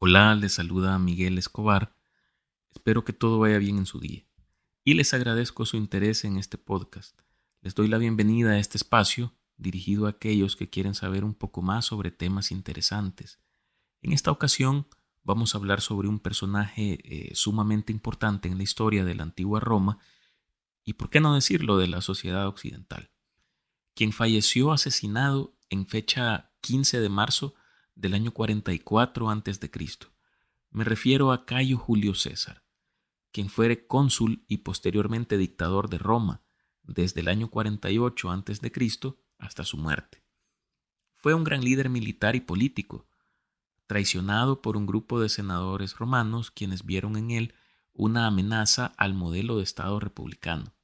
Hola, les saluda Miguel Escobar. Espero que todo vaya bien en su día. Y les agradezco su interés en este podcast. Les doy la bienvenida a este espacio dirigido a aquellos que quieren saber un poco más sobre temas interesantes. En esta ocasión vamos a hablar sobre un personaje eh, sumamente importante en la historia de la antigua Roma y, por qué no decirlo, de la sociedad occidental, quien falleció asesinado en fecha 15 de marzo del año 44 a.C. Me refiero a Cayo Julio César, quien fuere cónsul y posteriormente dictador de Roma desde el año 48 a.C. hasta su muerte. Fue un gran líder militar y político, traicionado por un grupo de senadores romanos quienes vieron en él una amenaza al modelo de Estado republicano.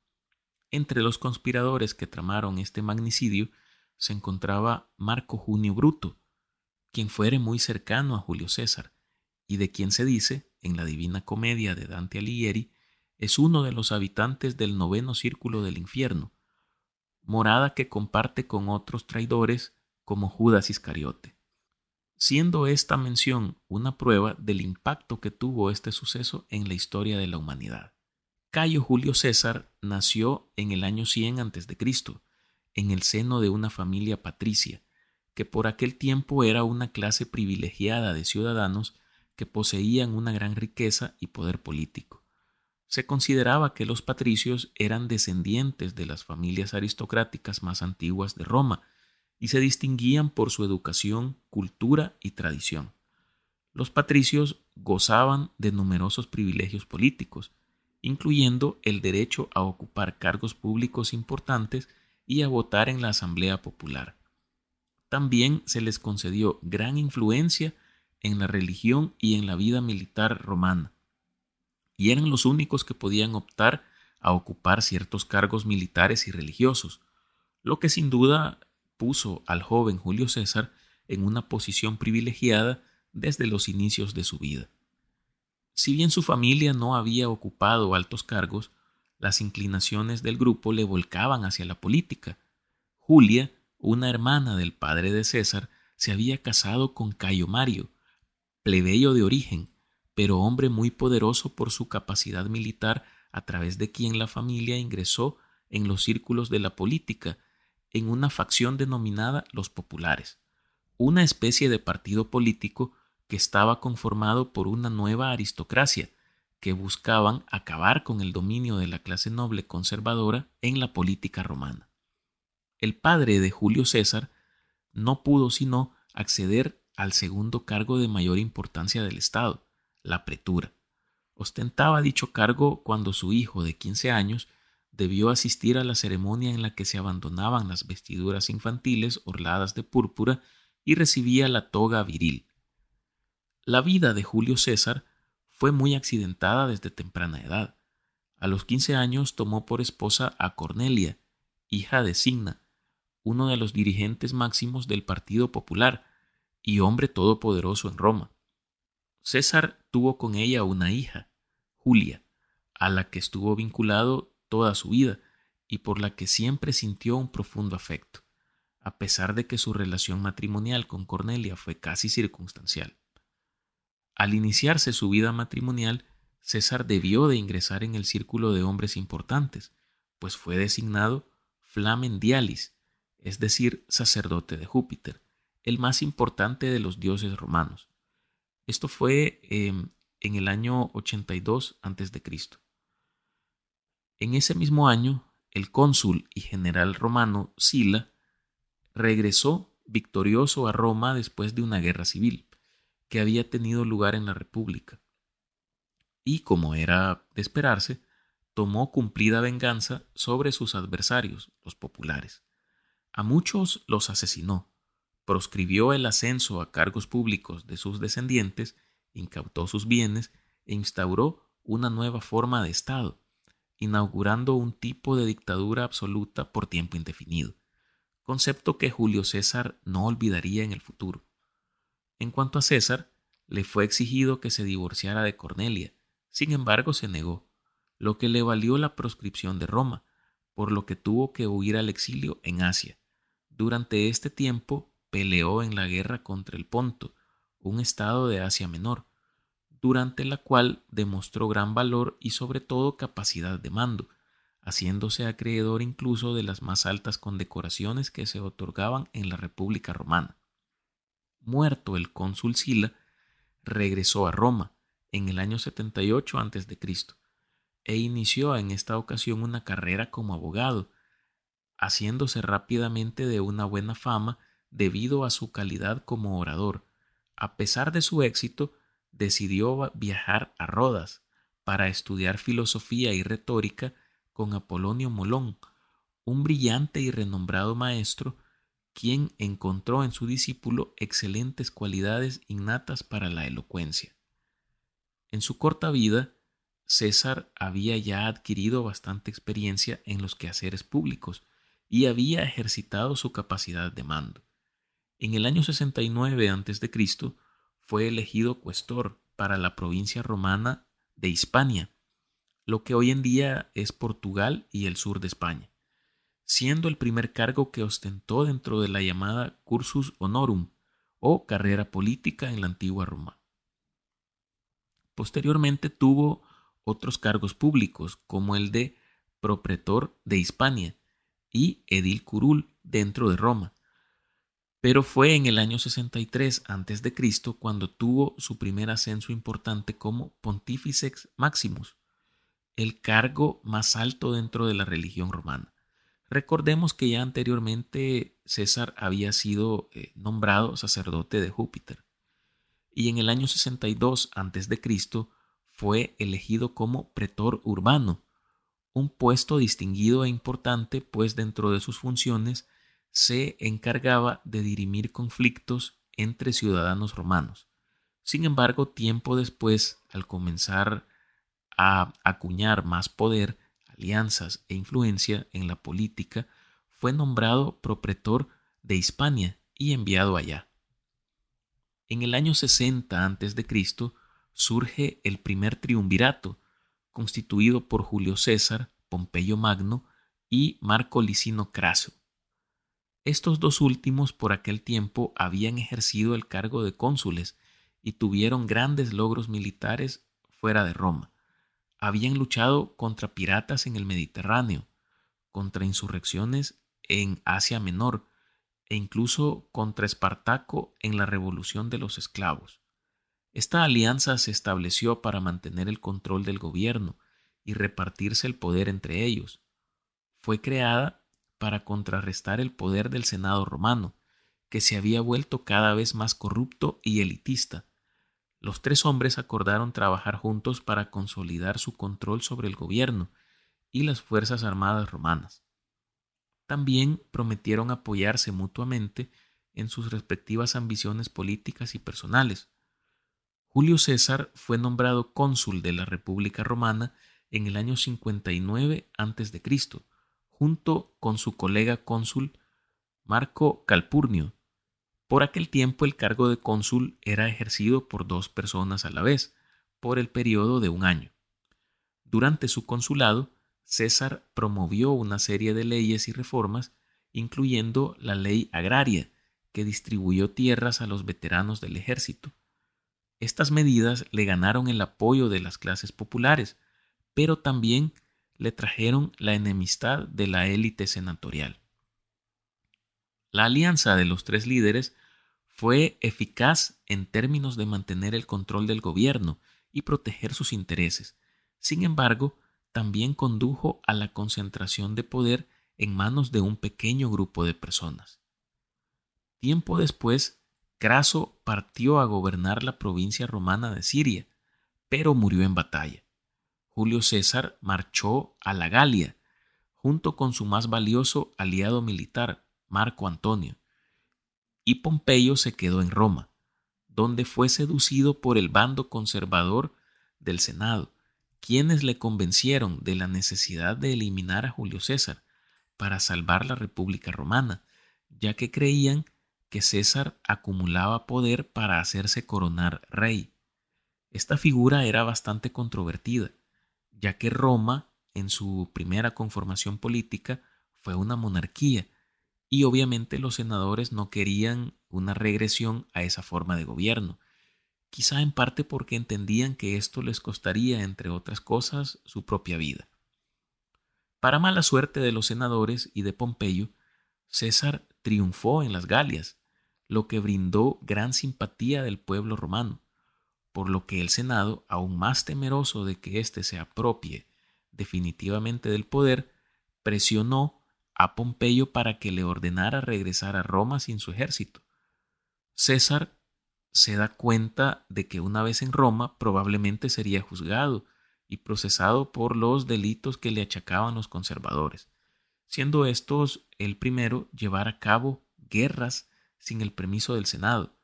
Entre los conspiradores que tramaron este magnicidio se encontraba Marco Junio Bruto, quien fuere muy cercano a Julio César, y de quien se dice, en la Divina Comedia de Dante Alighieri, es uno de los habitantes del noveno círculo del infierno, morada que comparte con otros traidores como Judas Iscariote. Siendo esta mención una prueba del impacto que tuvo este suceso en la historia de la humanidad. Cayo Julio César nació en el año 100 a.C., en el seno de una familia patricia, que por aquel tiempo era una clase privilegiada de ciudadanos que poseían una gran riqueza y poder político. Se consideraba que los patricios eran descendientes de las familias aristocráticas más antiguas de Roma y se distinguían por su educación, cultura y tradición. Los patricios gozaban de numerosos privilegios políticos, incluyendo el derecho a ocupar cargos públicos importantes y a votar en la Asamblea Popular también se les concedió gran influencia en la religión y en la vida militar romana, y eran los únicos que podían optar a ocupar ciertos cargos militares y religiosos, lo que sin duda puso al joven Julio César en una posición privilegiada desde los inicios de su vida. Si bien su familia no había ocupado altos cargos, las inclinaciones del grupo le volcaban hacia la política. Julia una hermana del padre de César, se había casado con Cayo Mario, plebeyo de origen, pero hombre muy poderoso por su capacidad militar a través de quien la familia ingresó en los círculos de la política, en una facción denominada los populares, una especie de partido político que estaba conformado por una nueva aristocracia, que buscaban acabar con el dominio de la clase noble conservadora en la política romana el padre de Julio César no pudo sino acceder al segundo cargo de mayor importancia del Estado, la pretura. Ostentaba dicho cargo cuando su hijo de 15 años debió asistir a la ceremonia en la que se abandonaban las vestiduras infantiles orladas de púrpura y recibía la toga viril. La vida de Julio César fue muy accidentada desde temprana edad. A los 15 años tomó por esposa a Cornelia, hija de Signa, uno de los dirigentes máximos del Partido Popular y hombre todopoderoso en Roma. César tuvo con ella una hija, Julia, a la que estuvo vinculado toda su vida y por la que siempre sintió un profundo afecto, a pesar de que su relación matrimonial con Cornelia fue casi circunstancial. Al iniciarse su vida matrimonial, César debió de ingresar en el círculo de hombres importantes, pues fue designado Flamen Dialis, es decir, sacerdote de Júpiter, el más importante de los dioses romanos. Esto fue em, en el año 82 a.C. En ese mismo año, el cónsul y general romano Sila regresó victorioso a Roma después de una guerra civil que había tenido lugar en la República. Y como era de esperarse, tomó cumplida venganza sobre sus adversarios, los populares. A muchos los asesinó, proscribió el ascenso a cargos públicos de sus descendientes, incautó sus bienes e instauró una nueva forma de Estado, inaugurando un tipo de dictadura absoluta por tiempo indefinido, concepto que Julio César no olvidaría en el futuro. En cuanto a César, le fue exigido que se divorciara de Cornelia, sin embargo se negó, lo que le valió la proscripción de Roma, por lo que tuvo que huir al exilio en Asia. Durante este tiempo peleó en la guerra contra el Ponto, un estado de Asia Menor, durante la cual demostró gran valor y sobre todo capacidad de mando, haciéndose acreedor incluso de las más altas condecoraciones que se otorgaban en la República Romana. Muerto el cónsul Sila, regresó a Roma en el año 78 a.C. e inició en esta ocasión una carrera como abogado, haciéndose rápidamente de una buena fama debido a su calidad como orador. A pesar de su éxito, decidió viajar a Rodas para estudiar filosofía y retórica con Apolonio Molón, un brillante y renombrado maestro, quien encontró en su discípulo excelentes cualidades innatas para la elocuencia. En su corta vida, César había ya adquirido bastante experiencia en los quehaceres públicos y había ejercitado su capacidad de mando. En el año 69 a.C. fue elegido cuestor para la provincia romana de Hispania, lo que hoy en día es Portugal y el sur de España, siendo el primer cargo que ostentó dentro de la llamada cursus honorum o carrera política en la antigua Roma. Posteriormente tuvo otros cargos públicos como el de propretor de Hispania y edil curul dentro de Roma. Pero fue en el año 63 a.C. cuando tuvo su primer ascenso importante como Pontifex Maximus, el cargo más alto dentro de la religión romana. Recordemos que ya anteriormente César había sido eh, nombrado sacerdote de Júpiter y en el año 62 a.C. fue elegido como pretor urbano, un puesto distinguido e importante pues dentro de sus funciones se encargaba de dirimir conflictos entre ciudadanos romanos. Sin embargo, tiempo después, al comenzar a acuñar más poder, alianzas e influencia en la política, fue nombrado propretor de Hispania y enviado allá. En el año 60 a.C. surge el primer triunvirato, constituido por Julio César, Pompeyo Magno y Marco Licino Craso. Estos dos últimos por aquel tiempo habían ejercido el cargo de cónsules y tuvieron grandes logros militares fuera de Roma habían luchado contra piratas en el Mediterráneo, contra insurrecciones en Asia Menor e incluso contra Espartaco en la Revolución de los Esclavos. Esta alianza se estableció para mantener el control del gobierno y repartirse el poder entre ellos. Fue creada para contrarrestar el poder del Senado romano, que se había vuelto cada vez más corrupto y elitista, los tres hombres acordaron trabajar juntos para consolidar su control sobre el gobierno y las Fuerzas Armadas romanas. También prometieron apoyarse mutuamente en sus respectivas ambiciones políticas y personales. Julio César fue nombrado cónsul de la República Romana en el año 59 a.C., junto con su colega cónsul Marco Calpurnio, por aquel tiempo el cargo de cónsul era ejercido por dos personas a la vez, por el periodo de un año. Durante su consulado, César promovió una serie de leyes y reformas, incluyendo la ley agraria, que distribuyó tierras a los veteranos del ejército. Estas medidas le ganaron el apoyo de las clases populares, pero también le trajeron la enemistad de la élite senatorial. La alianza de los tres líderes fue eficaz en términos de mantener el control del gobierno y proteger sus intereses. Sin embargo, también condujo a la concentración de poder en manos de un pequeño grupo de personas. Tiempo después, Craso partió a gobernar la provincia romana de Siria, pero murió en batalla. Julio César marchó a la Galia, junto con su más valioso aliado militar, Marco Antonio, y Pompeyo se quedó en Roma, donde fue seducido por el bando conservador del Senado, quienes le convencieron de la necesidad de eliminar a Julio César para salvar la República Romana, ya que creían que César acumulaba poder para hacerse coronar rey. Esta figura era bastante controvertida, ya que Roma, en su primera conformación política, fue una monarquía y obviamente los senadores no querían una regresión a esa forma de gobierno quizá en parte porque entendían que esto les costaría, entre otras cosas, su propia vida. Para mala suerte de los senadores y de Pompeyo, César triunfó en las Galias, lo que brindó gran simpatía del pueblo romano, por lo que el Senado, aún más temeroso de que éste se apropie definitivamente del poder, presionó a Pompeyo para que le ordenara regresar a Roma sin su ejército. César se da cuenta de que una vez en Roma probablemente sería juzgado y procesado por los delitos que le achacaban los conservadores, siendo estos el primero llevar a cabo guerras sin el permiso del Senado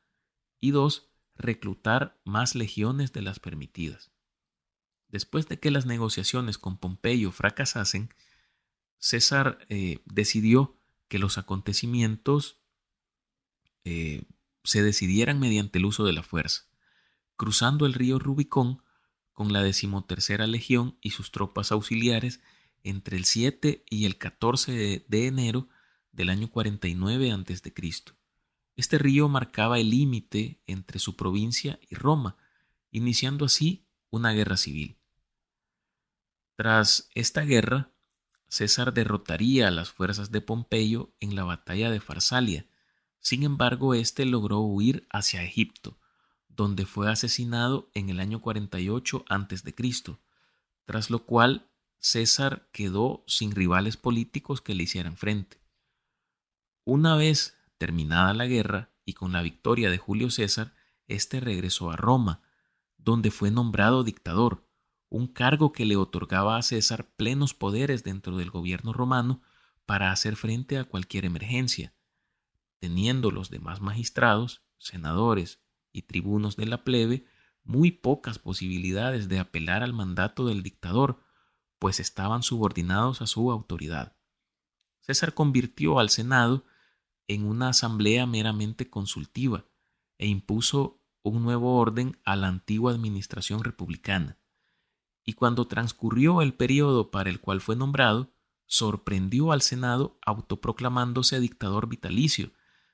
y dos, reclutar más legiones de las permitidas. Después de que las negociaciones con Pompeyo fracasasen, César eh, decidió que los acontecimientos eh, se decidieran mediante el uso de la fuerza, cruzando el río Rubicón con la decimotercera legión y sus tropas auxiliares entre el 7 y el 14 de, enero del año 49 a.C. Este río marcaba el límite entre su provincia y Roma, iniciando así una guerra civil. Tras esta guerra, César derrotaría a las fuerzas de Pompeyo en la batalla de Farsalia. Sin embargo, éste logró huir hacia Egipto, donde fue asesinado en el año 48 a.C., tras lo cual César quedó sin rivales políticos que le hicieran frente. Una vez terminada la guerra y con la victoria de Julio César, éste regresó a Roma, donde fue nombrado dictador, un cargo que le otorgaba a César plenos poderes dentro del gobierno romano para hacer frente a cualquier emergencia, teniendo los demás magistrados, senadores y tribunos de la plebe muy pocas posibilidades de apelar al mandato del dictador, pues estaban subordinados a su autoridad. César convirtió al Senado en una asamblea meramente consultiva e impuso un nuevo orden a la antigua administración republicana. Y cuando transcurrió el periodo para el cual fue nombrado, sorprendió al Senado autoproclamándose dictador vitalicio,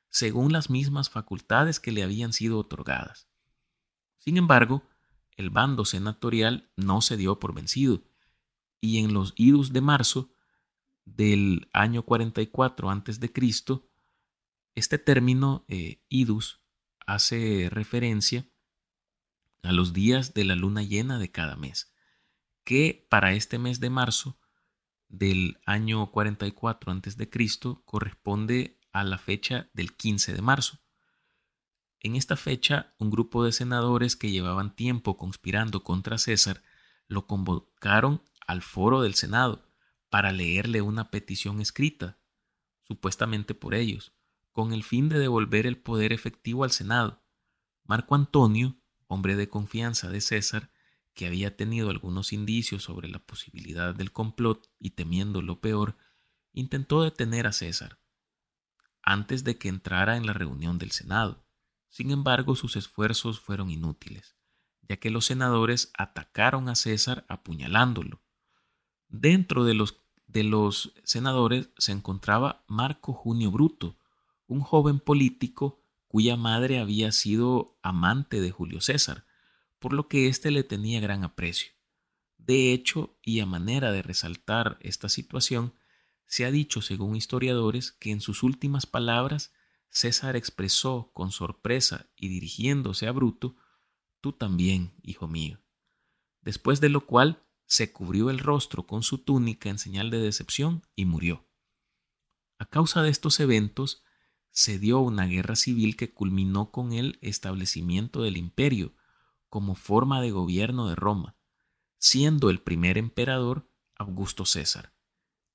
según las mismas facultades que le habían sido otorgadas. Sin embargo, el bando senatorial no se dio por vencido, y en los idus de marzo del año 44 a.C., este término eh, idus hace referencia a los días de la luna llena de cada mes, que para este mes de marzo del año 44 a.C. corresponde a la fecha del 15 de marzo. En esta fecha, un grupo de senadores que llevaban tiempo conspirando contra César lo convocaron al foro del Senado para leerle una petición escrita, supuestamente por ellos, con el fin de devolver el poder efectivo al Senado. Marco Antonio, hombre de confianza de César, que había tenido algunos indicios sobre la posibilidad del complot y temiendo lo peor, intentó detener a César, antes de que entrara en la reunión del Senado. Sin embargo, sus esfuerzos fueron inútiles, ya que los senadores atacaron a César apuñalándolo. Dentro de los, de los senadores se encontraba Marco Junio Bruto, un joven político cuya madre había sido amante de Julio César, por lo que éste le tenía gran aprecio. De hecho, y a manera de resaltar esta situación, se ha dicho, según historiadores, que en sus últimas palabras César expresó con sorpresa y dirigiéndose a Bruto, Tú también, hijo mío. Después de lo cual se cubrió el rostro con su túnica en señal de decepción y murió. A causa de estos eventos, se dio una guerra civil que culminó con el establecimiento del imperio como forma de gobierno de Roma, siendo el primer emperador Augusto César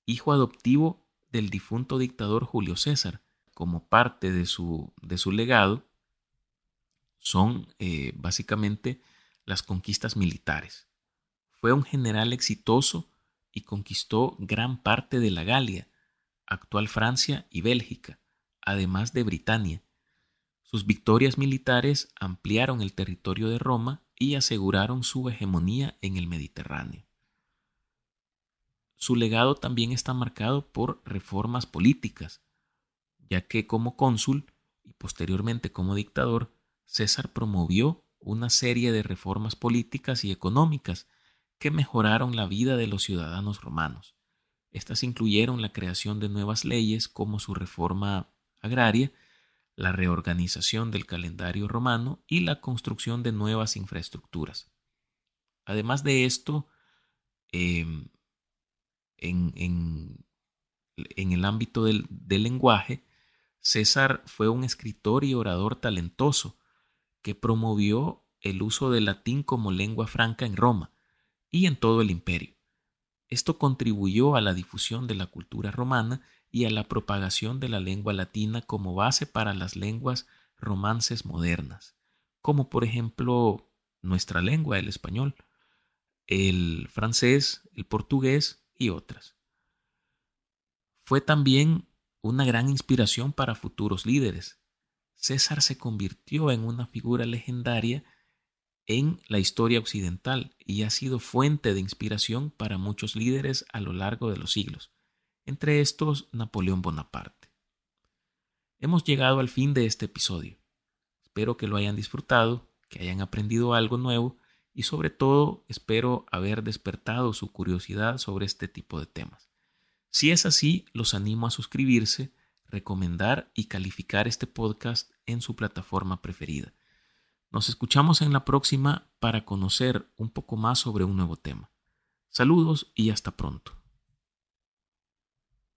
hijo adoptivo del difunto dictador Julio César. Como parte de su, de su legado son eh, básicamente las conquistas militares. Fue un general exitoso y conquistó gran parte de la Galia, actual Francia y Bélgica, además de Britania. Sus victorias militares ampliaron el territorio de Roma y aseguraron su hegemonía en el Mediterráneo. Su legado también está marcado por reformas políticas, ya que como cónsul y posteriormente como dictador, César promovió una serie de reformas políticas y económicas que mejoraron la vida de los ciudadanos romanos. Estas incluyeron la creación de nuevas leyes como su reforma agraria, la reorganización del calendario romano y la construcción de nuevas infraestructuras. Además de esto, em, en, el ámbito del, del lenguaje, César fue un escritor y orador talentoso que promovió el uso del latín como lengua franca en Roma y en todo el imperio. Esto contribuyó a la difusión de la cultura romana y a la propagación de la lengua latina como base para las lenguas romances modernas, como por ejemplo nuestra lengua, el español, el francés, el portugués y otras. Fue también una gran inspiración para futuros líderes. César se convirtió en una figura legendaria en la historia occidental y ha sido fuente de inspiración para muchos líderes a lo largo de los siglos, entre estos Napoleón Bonaparte. Hemos llegado al fin de este episodio. Espero que lo hayan disfrutado, que hayan aprendido algo nuevo y sobre todo espero haber despertado su curiosidad sobre este tipo de temas. Si es así, los animo a suscribirse, recomendar y calificar este podcast en su plataforma preferida. Nos escuchamos en la próxima para conocer un poco más sobre un nuevo tema. Saludos y hasta pronto.